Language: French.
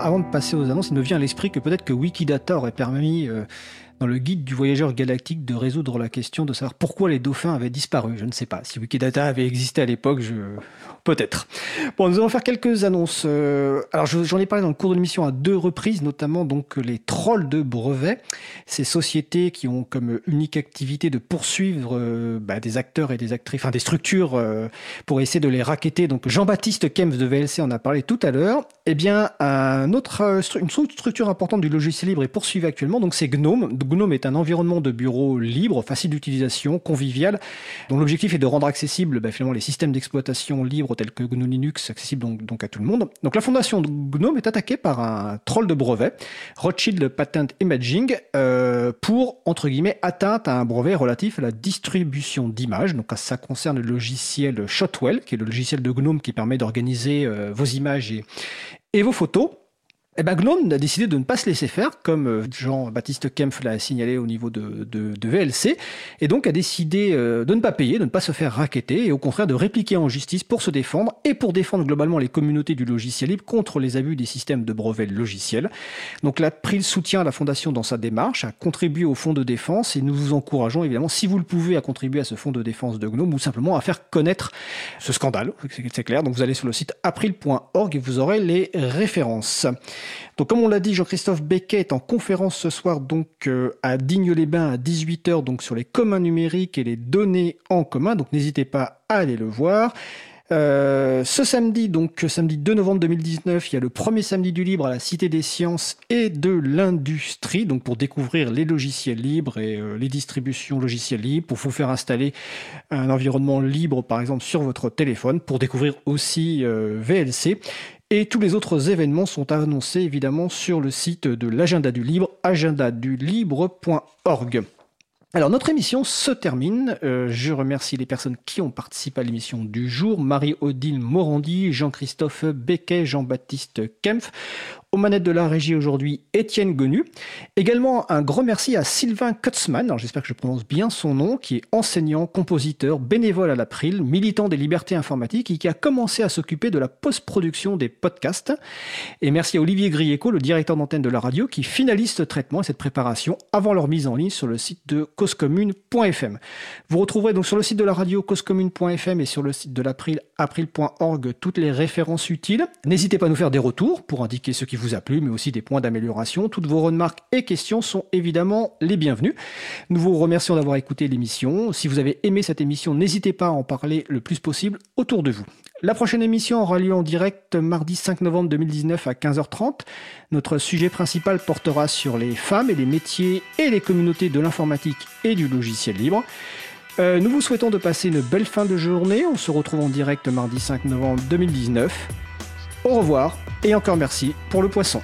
Avant de passer aux annonces, il me vient à l'esprit que peut-être que Wikidata aurait permis euh, dans le guide du voyageur galactique de résoudre la question de savoir pourquoi les dauphins avaient disparu. Je ne sais pas. Si Wikidata avait existé à l'époque, je... peut-être. Bon, nous allons faire quelques annonces. Euh, alors, j'en ai parlé dans le cours de l'émission à deux reprises, notamment donc les trolls de brevets, ces sociétés qui ont comme unique activité de poursuivre euh, bah, des acteurs et des actrices, enfin des structures euh, pour essayer de les raqueter. Donc, Jean-Baptiste Kempf de VLC en a parlé tout à l'heure. Eh bien, une autre structure importante du logiciel libre est poursuivie actuellement, donc c'est Gnome. Gnome est un environnement de bureau libre, facile d'utilisation, convivial, dont l'objectif est de rendre accessible bah, finalement les systèmes d'exploitation libres tels que GNU Linux, accessibles donc, à tout le monde. Donc la fondation de Gnome est attaquée par un troll de brevet, Rothschild Patent Imaging, euh, pour entre guillemets atteinte à un brevet relatif à la distribution d'images. Donc ça concerne le logiciel Shotwell, qui est le logiciel de Gnome qui permet d'organiser euh, vos images et vos photos. Eh ben, Gnome a décidé de ne pas se laisser faire, comme euh, Jean-Baptiste Kempf l'a signalé au niveau de, de, VLC, et donc a décidé euh, de ne pas payer, de ne pas se faire raqueter, et au contraire de répliquer en justice pour se défendre, et pour défendre globalement les communautés du logiciel libre contre les abus des systèmes de brevets logiciels. Donc l'April soutient la Fondation dans sa démarche, à contribuer au fonds de défense, et nous vous encourageons évidemment, si vous le pouvez, à contribuer à ce fonds de défense de Gnome, ou simplement à faire connaître ce scandale, c'est clair. Donc vous allez sur le site april.org et vous aurez les références. Donc comme on l'a dit, Jean-Christophe Becquet est en conférence ce soir donc euh, à Digne-les-Bains à 18h donc sur les communs numériques et les données en commun. Donc n'hésitez pas à aller le voir. Euh, ce samedi, donc samedi 2 novembre 2019, il y a le premier samedi du libre à la Cité des Sciences et de l'Industrie, donc pour découvrir les logiciels libres et euh, les distributions logiciels libres, pour vous faire installer un environnement libre, par exemple, sur votre téléphone, pour découvrir aussi VLC. Et tous les autres événements sont annoncés évidemment sur le site de l'agenda du libre, agendadulibre.org. Alors notre émission se termine. Euh, je remercie les personnes qui ont participé à l'émission du jour. Marie-Odile Morandi, Jean-Christophe Becquet, Jean-Baptiste Kempf. Aux manettes de la régie aujourd'hui, Étienne Gonu. Également un grand merci à Sylvain Kutzmann, j'espère que je prononce bien son nom, qui est enseignant, compositeur, bénévole à l'April, militant des libertés informatiques et qui a commencé à s'occuper de la post-production des podcasts. Et merci à Olivier Grieco, le directeur d'antenne de la radio, qui finalise ce traitement et cette préparation avant leur mise en ligne sur le site de causecommune.fm. Vous retrouverez donc sur le site de la radio causecommune.fm et sur le site de l'April, april.org, toutes les références utiles. N'hésitez pas à nous faire des retours pour indiquer ce qui vous a plu, mais aussi des points d'amélioration. Toutes vos remarques et questions sont évidemment les bienvenues. Nous vous remercions d'avoir écouté l'émission. Si vous avez aimé cette émission, n'hésitez pas à en parler le plus possible autour de vous. La prochaine émission aura lieu en direct mardi 5 novembre 2019 à 15h30. Notre sujet principal portera sur les femmes et les métiers et les communautés de l'informatique et du logiciel libre. Euh, nous vous souhaitons de passer une belle fin de journée. On se retrouve en direct mardi 5 novembre 2019. Au revoir et encore merci pour le poisson.